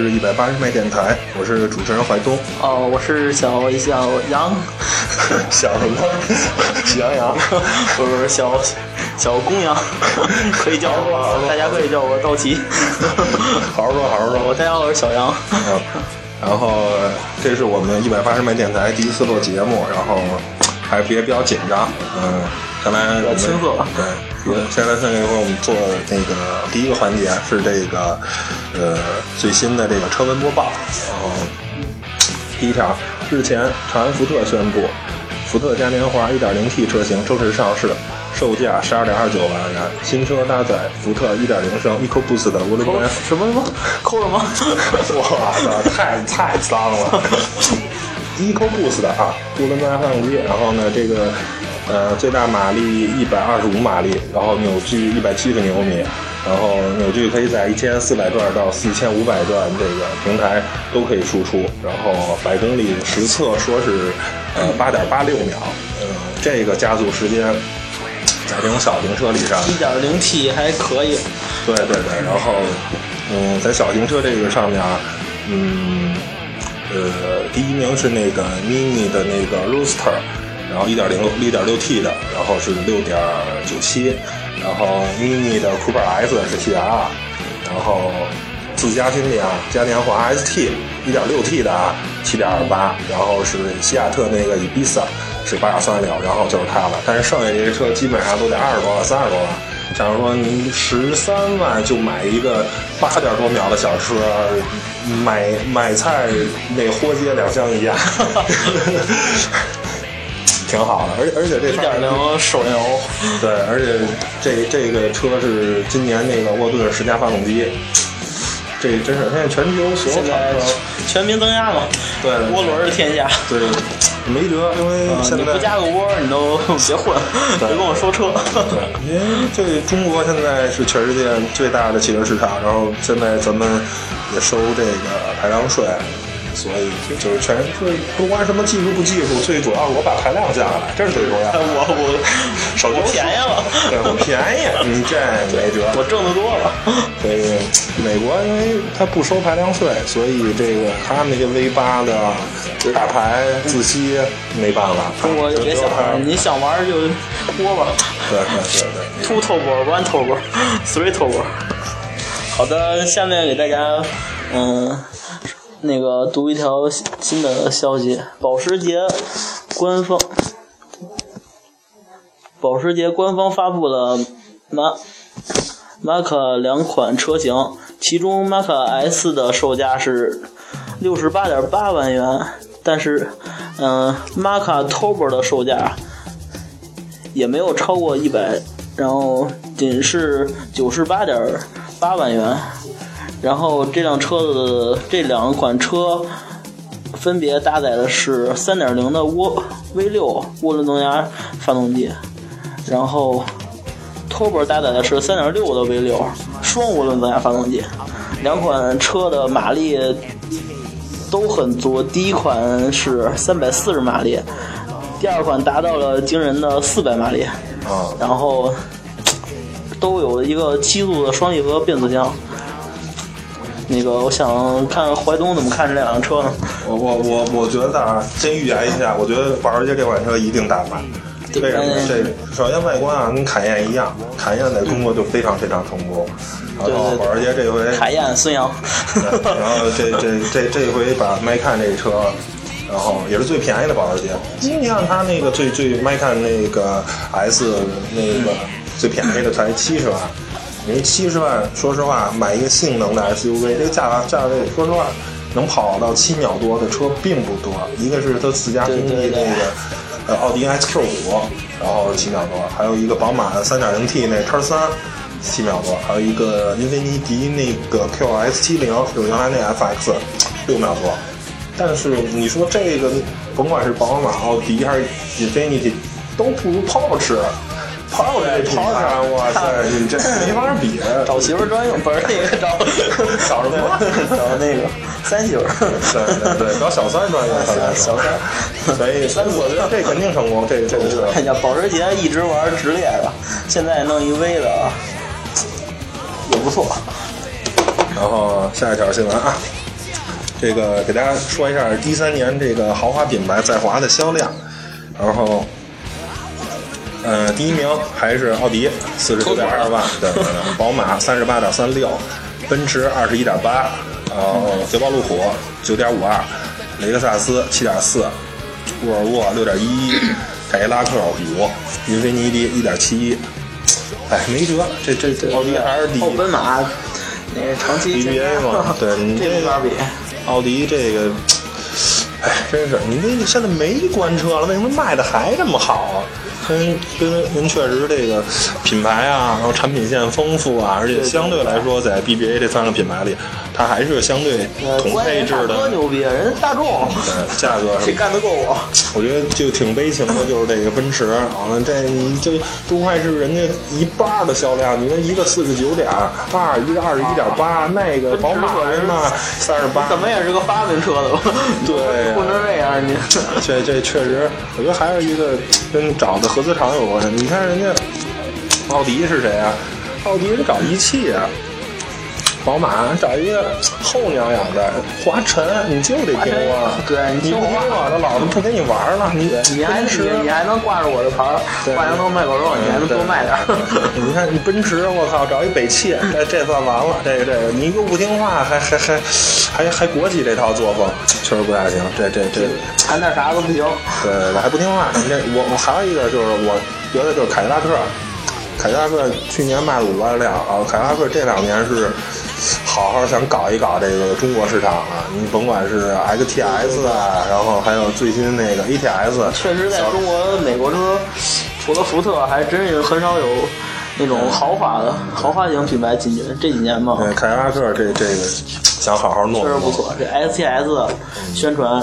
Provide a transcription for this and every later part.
是一百八十迈电台，我是主持人怀东。哦，我是小 小杨，小什么？喜羊羊？不是小小公羊，可以叫我，大家可以叫我道奇。好好说，好好说。我大家好，我是小杨。嗯，然后这是我们一百八十迈电台第一次录节目，然后还别比较紧张。嗯，先来青涩。对，先来先来一会儿我们做那个第一个环节是这个呃最新的这个车闻播报。然后第一条，日前长安福特宣布，福特嘉年华 1.0T 车型正式上市。售价十二点二九万元，新车搭载福特一点零升 EcoBoost 的涡轮增压。什么什么？扣什么？我操，太太脏了！EcoBoost 的啊，涡轮增压发动机。然后呢，这个呃最大马力一百二十五马力，然后扭矩一百七十牛米，然后扭矩可以在一千四百转到四千五百转这个平台都可以输出。然后百公里实测说是呃八点八六秒，呃这个加速时间。在这种小型车里上，一点零 T 还可以。对对对，然后，嗯，在小型车这个上面啊，嗯，呃，第一名是那个 Mini 的那个 Rooster，然后一点零一点六 T 的，然后是六点九七，然后 Mini 的 Cooper S 是七点二，然后自家兄弟啊，嘉年华 ST 一点六 T 的啊，七点二八，然后是西亚特那个 Ibiza。是八点三六，然后就是它了。但是剩下这些车基本上都得二十多万、三十多万。假如说你十三万就买一个八点多秒的小车，买买菜那活街两相宜啊，挺好的。而而且这一点零手油，对，而且这这个车是今年那个沃顿十佳发动机。这真是现在全球所有厂车全民增压嘛？对，涡轮的天下。对。没辙，因为现在你不加个涡，你都 别混，别跟我说车。对，因为这中国现在是全世界最大的汽车市场，然后现在咱们也收这个排量税。所以就是全是不管什么技术不技术，最主要我把排量降下来，这是最重要的。我我 手我便宜了，对我便宜，你这没辙。我挣得多了。所以美国因为它不收排量税，所以这个他们那些 V 八的大牌自吸没办法。中国就别想了，你想玩就播吧。对对对对。Two turbo, one turbo, three turbo。好的，下面给大家嗯。那个读一条新的消息，保时捷官方，保时捷官方发布了马马卡两款车型，其中马卡 S 的售价是六十八点八万元，但是，嗯，马卡 Turbo 的售价也没有超过一百，然后仅是九十八点八万元。然后这辆车子这两款车分别搭载的是3.0的涡 V6 涡轮增压发动机，然后 Turbo 搭载的是3.6的 V6 双涡轮增压发动机。两款车的马力都很足，第一款是340马力，第二款达到了惊人的400马力。然后都有一个七速的双离合变速箱。那个，我想看怀东怎么看这两辆车呢？我我我我觉得啊，先预言一下，我觉得保时捷这款车一定大卖。为什么？这首先外观啊，跟凯宴一样，凯宴在中国就非常非常成功。然后保时捷这回凯宴孙杨，然后这这这这回把迈看这车，然后也是最便宜的保时捷。你看它那个最最迈看那个 S 那个最便宜的才七十万。你七十万，说实话，买一个性能的 SUV，这个价价位，说实话，能跑到七秒多的车并不多。一个是它自家兄弟那个，呃，奥迪 SQ 五，然后七秒多；还有一个宝马的三点零 T 那叉三，七秒多；还有一个英菲尼迪那个 QS 七零，就是原来那 FX，六秒多。但是你说这个，甭管是宝马、奥迪还是英菲尼迪，都不如 Porsche。跑这跑啥？哇塞，你这没法比。找媳妇专用，不是那个找 找什么？找那个三媳妇。对对对，找小三专用。小三。所以，三我觉得这肯定成功。这这个。哎呀，保时捷一直玩直列的，现在弄一 V 的，也不错。然后下一条新闻啊，这个给大家说一下一三年这个豪华品牌在华的销量，然后。呃，第一名还是奥迪，四十九点二万，对对对，宝马三十八点三六，奔驰二十一点八，然后捷豹路虎九点五二，雷克萨斯七点四，沃尔沃六点一一，凯迪拉克五，英菲尼迪一点七一，哎，没辙，这这这奥迪还是第后一。奔马那长期 BBA 嘛，对你这没法比。奥迪这个，哎，真是你那现在没官车了，为什么卖的还这么好啊？跟跟您确实这个品牌啊，然后产品线丰富啊，而且相对来说，在 BBA 这三个品牌里，它还是相对呃，同配置的哥，牛逼，人家大众呃价格谁干得过我？我觉得就挺悲情的，就是这个奔驰，完了这你就都快是人家一半儿的销量，你说一个四十九点二，一个二十一点八，那个宝马嘛三十八，怎么也是个发明车的吧？对呀不能这样你。这这确实，我觉得还是一个跟找的合资厂有关系。你看人家奥迪是谁啊？奥迪人找一汽啊，宝马找一个后娘养的华晨，你就得听我。对你听不听我我的，老子不跟你玩了。你你还你你还能挂着我的牌儿，对挂羊头卖狗肉，你还能多卖点儿。你看你奔驰，我靠，找一北汽，这这算完了。这个这个，你又不听话，还还还还还国企这套作风，确实不太行。这这这，谈点啥都不行。对对对，还不听话。你这我我还有一个就是，我觉得就是凯迪拉克，凯迪拉克去年卖了五万辆啊，凯迪拉克这两年是好好想搞一搞这个中国市场啊。你甭管是 XTS 啊，然后还有最新那个 ATS，确实，在中国美国车，除了福特，还真是很少有那种豪华的豪华型品牌进军。这几年嘛，对凯迪拉克这这个想好好弄弄确实不错。这 XTS 宣传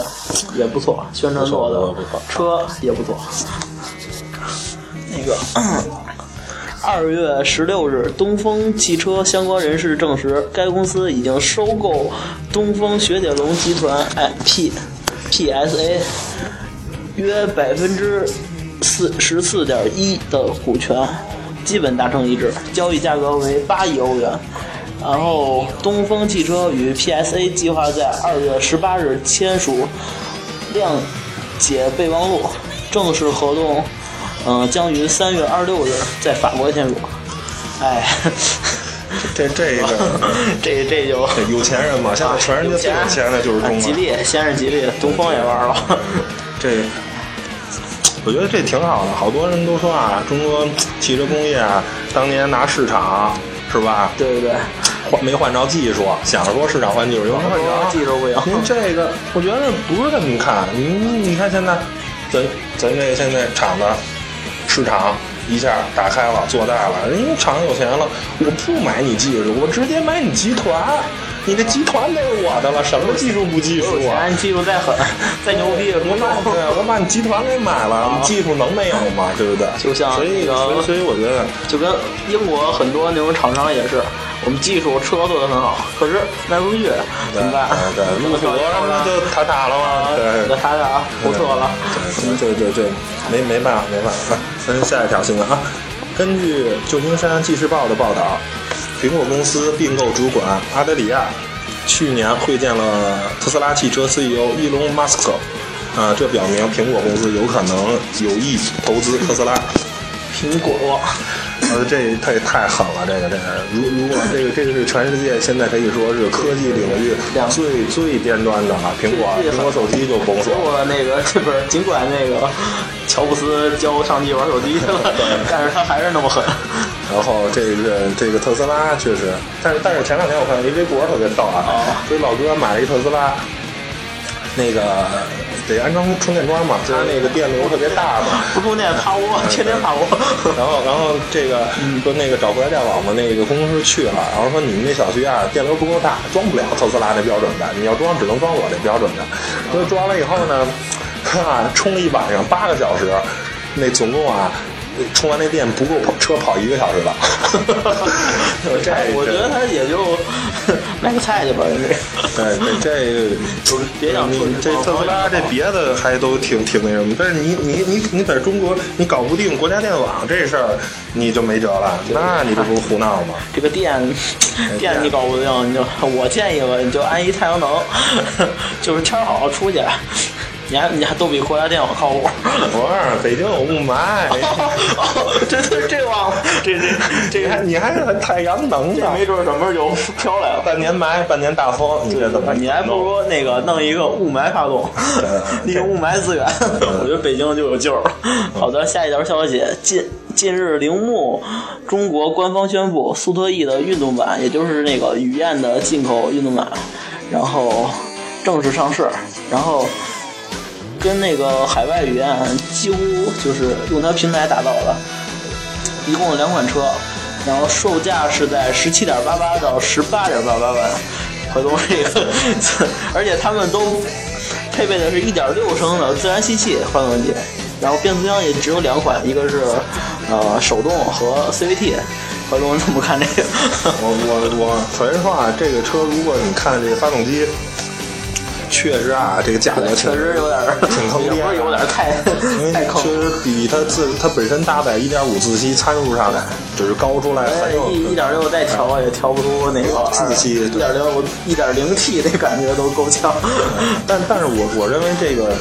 也不错，宣传做的不错车也不错。那个。二月十六日，东风汽车相关人士证实，该公司已经收购东风雪铁龙集团哎 P PSA 约百分之四十四点一的股权，基本达成一致，交易价格为八亿欧元。然后，东风汽车与 PSA 计划在二月十八日签署谅解备忘录，正式合同，嗯、将于三月二十六日在法国签署。哎，这这个 这这就这有钱人嘛，现在全世界最有钱的就是中国。啊吉利，先是吉利，东风也玩了。这我觉得这挺好的，好多人都说啊，中国汽车工业啊，当年拿市场是吧？对对对，换没换着技术，想着说市场换技术，又没换着技术不行。您这个，我觉得不是这么看。您你看现在，咱咱这现在厂子市场一下打开了，做大了，人家厂有钱了，我不买你技术，我直接买你集团。你的集团得是我的了，什么技术不技术啊？有钱，技术再狠，再牛逼，我把不对，我把你集团给买了，你技术能没有吗？对不对？就像所以那个所以所以我觉得，就跟英国很多那种厂商也是，我们技术车做的很好，可是卖不出去，怎么办？对，对路虎什么就塌塌了嘛，对那他俩不错了。对对对对，没没办法没办法。咱下一条新闻啊，根据旧金山纪事报的报道，苹果公司并购主管阿德里亚去年会见了特斯拉汽车 CEO 伊隆马斯克，啊，这表明苹果公司有可能有意投资特斯拉。苹果，呃，这也太狠了，这个这个，如如果这个这个是全世界现在可以说是科技领域最最尖端的了，苹果苹果手机就甭说结了。果那个这不是，尽管那个乔布斯教上帝玩手机去了，但是他还是那么狠。然后这个这个特斯拉确实，但是但是前两天我看到一微博特别逗啊，说老哥买了一特斯拉，那个得安装充电桩嘛，它那个电流特别大嘛，不充电趴窝，天天趴窝。然后，然后这个说那个找国家电网的那个工程师去了，然后说你们那小区啊电流不够大，装不了特斯拉那标准的，你要装只能装我这标准的。所以装了以后呢，哈，充了一晚上八个小时，那总共啊。充完那电不够跑车跑一个小时了，这我觉得他也就 卖个菜去吧。对对，这别想这特斯拉这别的还都挺挺那什么，但是你你你你在中国你搞不定国家电网这事儿，你就没辙了，那你这不是胡闹吗？这个电电你搞不定，你就我建议吧，你就安一太阳能，就是天儿好出去，你还你还都比国家电网靠谱。不是，北京有雾霾，这这这忘了，这这这还你还是太阳能的，没准儿什么时候就飘来了。半年霾，半年大风，你这怎么？你还不如那个弄一个雾霾发动，利用雾霾资源，我觉得北京就有救了。好的，下一条消息，近近日铃木中国官方宣布，苏特 E 的运动版，也就是那个雨燕的进口运动版，然后正式上市，然后跟那个海外语言几乎就是用它平台打造的，一共有两款车，然后售价是在十七点八八到十八点八八万，回头这个，而且他们都配备的是一点六升的自然吸气发动机，然后变速箱也只有两款，一个是呃手动和 CVT。何东，你怎么看这个？我 我我，首先说啊，这个车如果你看这个发动机，确实啊，这个价格确实有点儿，挺坑爹 有点儿太因 为太坑确。实比它自它本身搭载1.5自吸参数上只是高出来很哎有一一点六再调也调不出那个自吸一点六一点零 T 那感觉都够呛。但但是我我认为这个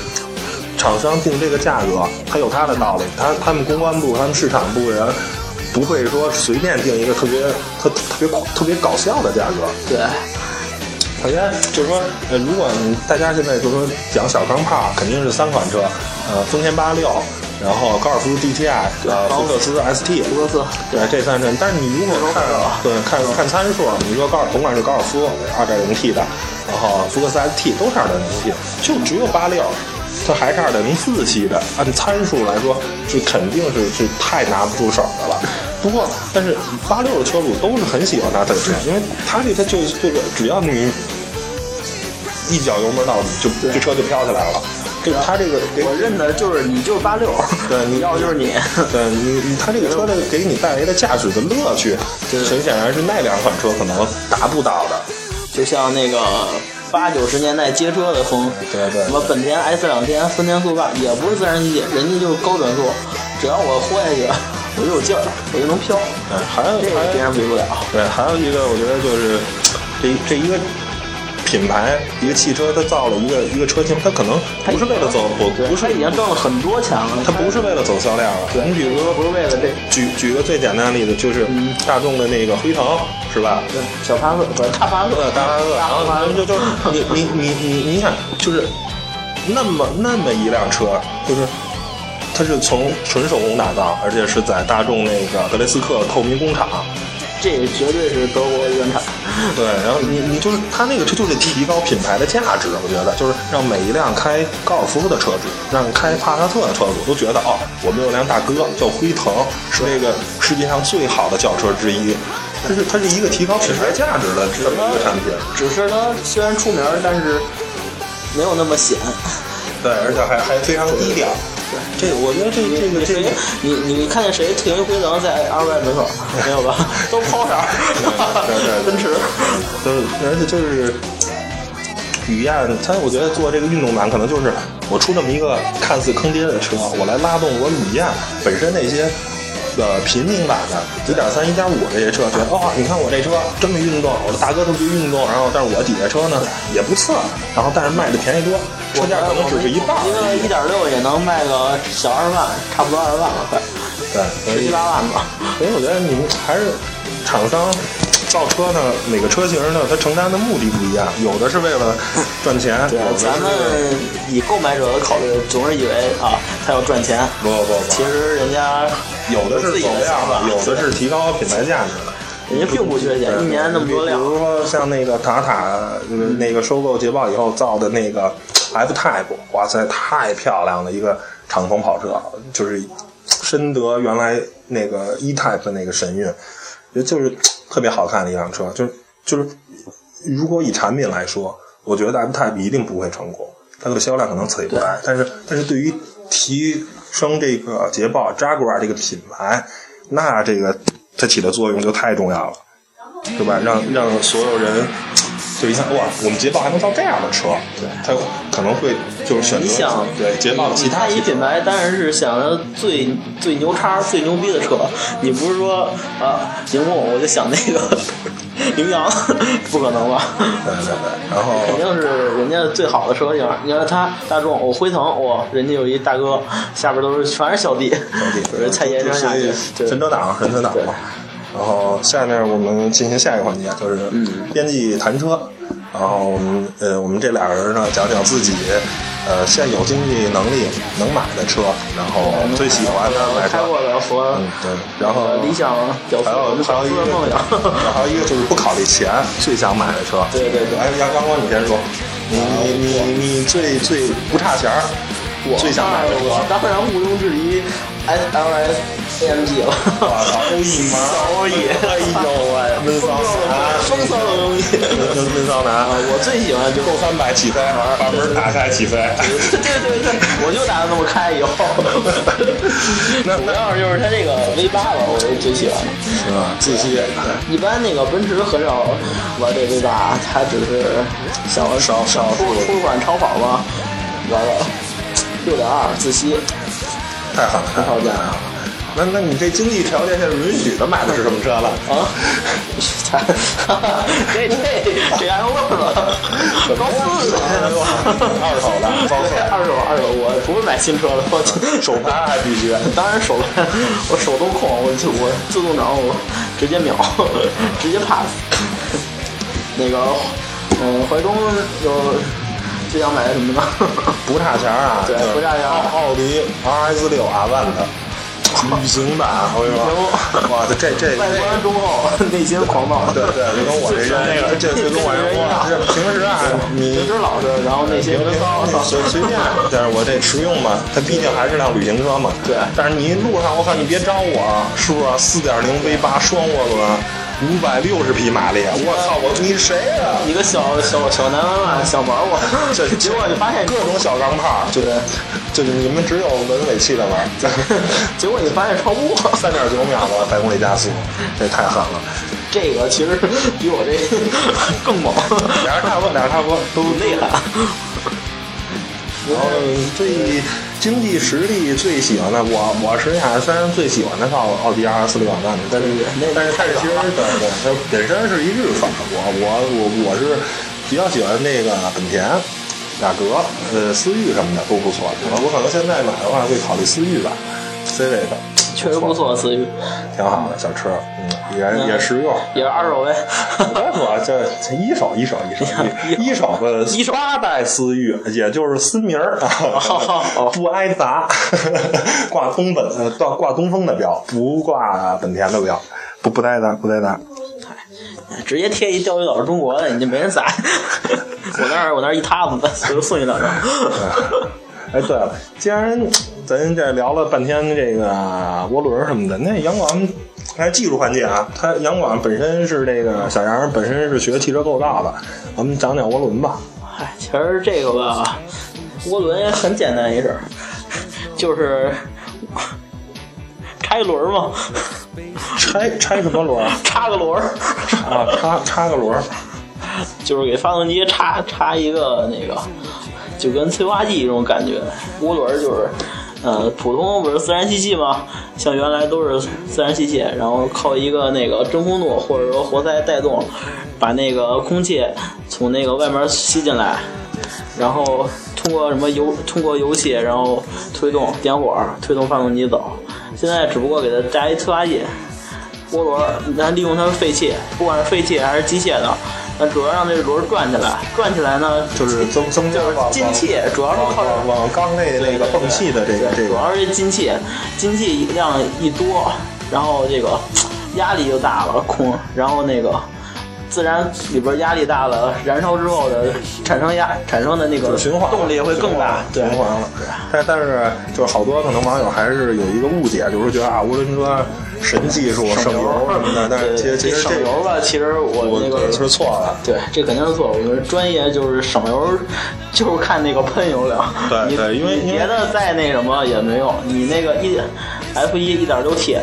厂商定这个价格，它有它的道理。他他们公关部、他们市场部人不会说随便定一个特别特特别特别搞笑的价格。对，首先就是说，呃，如果大家现在就是说讲小钢炮，肯定是三款车，呃，丰田八六，然后高尔夫 DTI，呃，福克斯 ST，福克斯对，这三车。但是你如果看对看看参数，你说高尔甭管是高尔夫二点零 T 的，然后福克斯 ST 都是二点零 T，就只有八六。它还是二点零四系的，按参数来说，是肯定是是太拿不出手的了。不过，但是八六的车主都是很喜欢它的车，因为它这它就这个，只要你一脚油门到底，就这车就飘起来了。这它这个给我认的就是你就是八六，对你要就是你。对你，你它这个车的给你带来的驾驶的乐趣，很显然是那两款车可能达不到的。就像那个八九十年代街车的风，对对什么本田 S 两千、丰田速霸，也不是自然吸气，人家就是高转速，只要我豁下去，我就有劲儿，我就能飘，嗯，还有还有。这个别人比不了。对，还有一个我觉得就是这这一个品牌一个汽车，它造了一个一个车型，它可能不是为了走不不是他已经挣了很多钱了，它不是为了走销量了。你比如说不是为了这举举个最简单的例子，就是大众的那个辉腾，是吧？对小帕克不是大帕克，呃，大帕克，然后就就是你你你你你想，就是那么那么一辆车，就是它是从纯手工打造，而且是在大众那个德雷斯克透明工厂。这绝对是德国原产。对，然后你你就是它那个车就是提高品牌的价值，我觉得就是让每一辆开高尔夫的车主，让开帕萨特的车主都觉得哦，我们有辆大哥叫辉腾，是这个世界上最好的轿车之一。它是它是一个提高品牌价值的这么一个产品。只是它虽然出名，但是没有那么显。对，而且还还非常低调。对，这个我觉得这这个这谁个，你你看见谁停一回能在二外门口没有吧？都抛色儿，对对对 奔驰。就是而且就是雨燕，它我觉得做这个运动版可能就是我出这么一个看似坑爹的车，我来拉动我雨燕本身那些。呃，平民版的一点三、一点五这些车，觉得哦，你看我这车这么运动，我的大哥特别运动，然后但是我底下车呢也不次，然后但是卖的便宜多，车价可能只是一半儿一个一点六也能卖个小二十万，差不多二十万了，快对，十七八万吧。所以我觉得你们还是厂商造车呢，每个车型呢，它承担的目的不一样，有的是为了 赚钱，对咱们以购买者的考虑，总是以为啊，它要赚钱，不不不，其实人家有的是走量的有的是提高品牌价值的。人家并不缺钱，一年那么多辆比。如说像那个塔塔，呃那个收购捷豹以后造的那个 F Type，哇塞，太漂亮了！一个敞篷跑车，就是深得原来那个 E Type 的那个神韵，也就是特别好看的一辆车。就是就是，如果以产品来说，我觉得 F Type 一定不会成功，它的销量可能起不来。但是但是对于提升这个捷豹 Jaguar 这个品牌，那这个它起的作用就太重要了。对吧？让让所有人就一下哇，我们捷豹还能造这样的车，对，他可能会就是选择你想对捷豹的其他一品牌当然是想着最最牛叉、最牛逼的车，你不是说啊，铃木我就想那个羚羊，不可能吧？对对对，然后肯定是人家最好的车型。你看他大众，我辉腾，哇，人家有一大哥，下边都是全是小弟，小弟蔡延生下去，神车党，神车党嘛。然后下面我们进行下一个环节，就是编辑谈车。然后我们呃，我们这俩人呢，讲讲自己呃现有经济能力能买的车，然后最喜欢的买开过的和嗯对，然后理想还有还有一个梦想，还有一个就是不考虑钱最想买的车。对对对。哎，杨刚光你先说，你你你你最最不差钱儿，最想买的车？当然毋庸置疑，S L S A M G 了。我操，欧翼吗？欧翼，哎呦的东西，闷闷骚男啊！我最喜欢就够三百起飞，把门打开起飞。对对对，我就打算这么开以后。那主要就是它这个 V 八吧，我是最喜欢的。是吧？自吸。一般那个奔驰很少玩这 V 八，它只是想少少出出款超跑嘛，玩了六点二自吸，太好了，太好价啊！那那你这经济条件下允许的买的是什么车了？啊？这这这还用问 了？高 四二手的，二手二手，我不会买新车的，我手排还必须。当然手排，我手动控，我就我自动挡，我直接秒，直接 pass。那个，嗯，怀中有最想买的什么呢？不差钱啊！对，不差钱。奥迪 RS 六 Avant。旅行版，我跟你说，哇，这这外观忠厚，内心狂暴，对对，就 跟我这人那个，这就跟我一样。平时啊，你平时老实，然后内心平随随便，但是我这实用嘛，它毕竟还是辆旅行车嘛。对。但是你路上，我靠，你别招我，是不是？四点零 V 八双涡轮，五百六十匹马力，我操，我你谁呀？一个小小小男娃想玩我，这结果你发现各种小钢炮，对，就是你们只有文尾气的玩，结果你发现超不过，三点九秒的百公里加速，这太狠了。这个其实比我这 更猛，俩人差不多，俩人差不多都厉害。然后最经济实力最喜欢的，我我实际上虽然最喜欢的是奥奥迪 R 四六万的，但是但是但是其实对对，它本身是一日款，我我我我是比较喜欢那个本田、雅阁、呃思域什么的都不错。我我可能现在买的话会考虑思域吧，Civic。确实不错，思域挺好的小车，嗯，也也实用，也是二手呗。别说这一手一手一手 一手的一手八代思域，也就是思明儿，不挨砸，挂东本呃挂挂东风的标，不挂本田的标，不不带砸不带砸。直接贴一钓鱼岛是中国的，你就没人宰。我那儿我那儿一塌子，我就送你两张。哎，对了，既然咱这聊了半天这个涡轮什么的，那杨广还技术环节啊，他杨广本身是这个小杨本身是学汽车构造的，我们讲讲涡轮吧。哎，其实这个吧，涡轮也很简单一事儿，就是开轮嘛。拆拆什么轮？插个轮啊，插插个轮，就是给发动机插插一个那个。就跟催化剂这种感觉，涡轮就是，呃，普通不是自然吸气吗？像原来都是自然吸气，然后靠一个那个真空度或者说活塞带动，把那个空气从那个外面吸进来，然后通过什么油，通过油气，然后推动点火，推动发动机走。现在只不过给它加一催化剂，涡轮，咱利用它的废气，不管是废气还是机械的。那主要让这轮转起来，转起来呢，就是增增加进气，主要是靠往缸内那个泵气的这个这个，主要是进气，进气量一多，然后这个压力就大了，空，然后那个自然里边压力大了，燃烧之后的产生压产生的那个循环动力会更大，循环了。但但是就是好多可能网友还是有一个误解，就是觉得啊，涡轮车。神技术省油什么的，但是其实其实省油吧，其实我那个是错了。对，这肯定是错。我们专业就是省油，就是看那个喷油量。对对，因为别的再那什么也没用。你那个一 F 一一点六 T，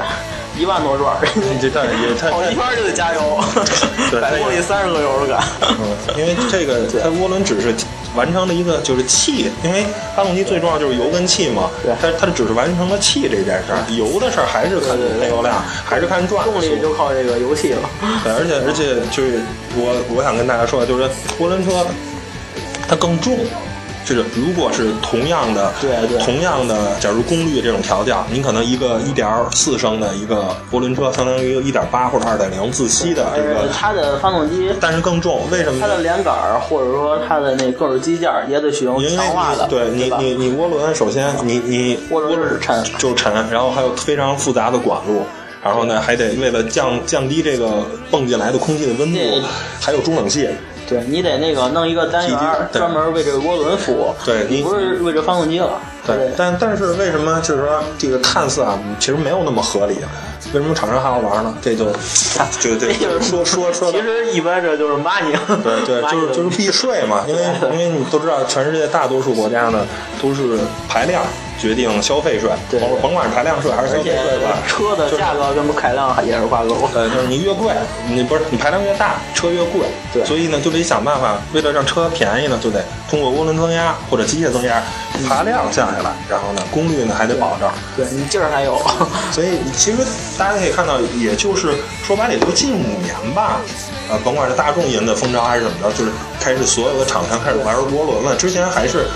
一万多转，这但也 太跑一圈就得加油，百公里三十个油赶。嗯，因为这个它涡轮只是完成了一个就是气，因为发动机最重要就是油跟气嘛。对，它它只是完成了气这件事儿，油的事儿还是看内油量，还是看转。动力就靠这个油气了。对，而且而且就是我我想跟大家说，就是涡轮车它更重。就是如果是同样的，对对，同样的，假如功率这种调教，你可能一个一点四升的一个涡轮车，相当于一个一点八或者二点零自吸的这个，它的发动机，但是更重，为什么？它的连杆或者说它的那各种机件也得使用强化的，对你你你涡轮，首先你你涡轮是沉，就沉，然后还有非常复杂的管路。然后呢，还得为了降降低这个泵进来的空气的温度，还有中冷器。对你得那个弄一个单元专门为这个涡轮服务。对你不是为这发动机了。对，但但是为什么就是说这个看似啊，其实没有那么合理？为什么厂商还要玩呢？这就 就这就是说说说，其实一般这就是 money。对对，就是就是避税嘛，因为因为你都知道，全世界大多数国家呢都是排量。决定消费税，对，甭管是排量税还是消费税吧，车的价格跟排量也是挂钩。呃，就是你越贵，你不是你排量越大，车越贵。对，所以呢，就得想办法，为了让车便宜呢，就得通过涡轮增压或者机械增压，排量降下来，然后呢，功率呢还得保证。对你劲儿还有。所以其实大家可以看到，也就是说白了，也就近五年吧，呃，甭管是大众引的风潮还是怎么着，就是开始所有的厂商开始玩涡轮了。之前还是。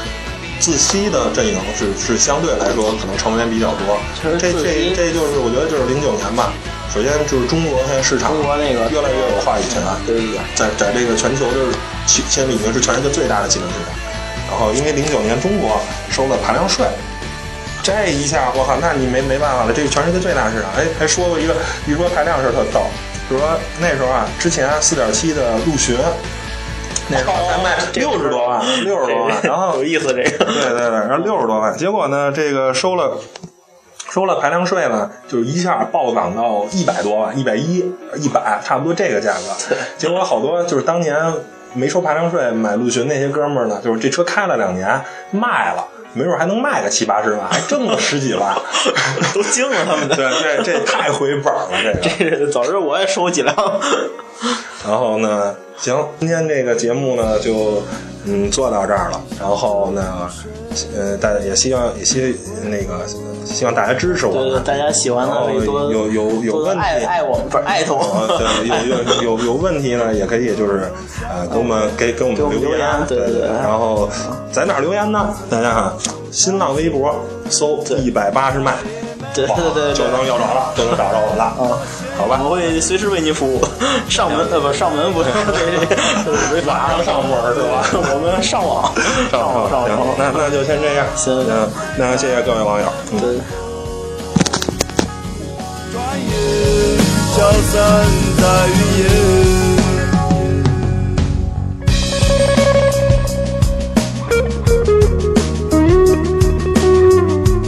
自吸的阵营是是相对来说可能成员比较多，这这这就是我觉得就是零九年吧。首先就是中国现在市场中国那个越来越有话语权，对对对，在在这个全球就是现在已经是全世界最大的汽车市场。然后因为零九年中国收了排量税，这一下我靠，那你没没办法了，这是全世界最大市场。哎，还说过一个一说排量是特逗，就是说那时候啊，之前四点七的陆巡。才卖六十多万，六十多万，然后有意思这个，对对对，然后六十多万，结果呢，这个收了收了排量税呢，就是一下暴涨到一百多万，一百一、一百，差不多这个价格。结果好多就是当年没收排量税买陆巡那些哥们儿呢，就是这车开了两年卖了，没准还能卖个七八十万，还挣了十几万，都惊了他们。对对，这太回本了，这个。这早知道我也收几辆。然后呢？行，今天这个节目呢，就嗯做到这儿了。然后呢，呃，大家也希望也希那个希望大家支持我，对大家喜欢的可以多有有有问题爱爱我们不是艾特我，对，有有有有问题呢，也可以就是呃给我们给给我们留言，对对对。然后在哪留言呢？大家看新浪微博搜一百八十迈。对对对，就能要着了，就能找着我了。啊，好吧，我会随时为您服务。上门呃不上门不是，晚上上门是吧？我们上网，上网上网。那那就先这样。行，那谢谢各位网友。对。转眼消散在云烟。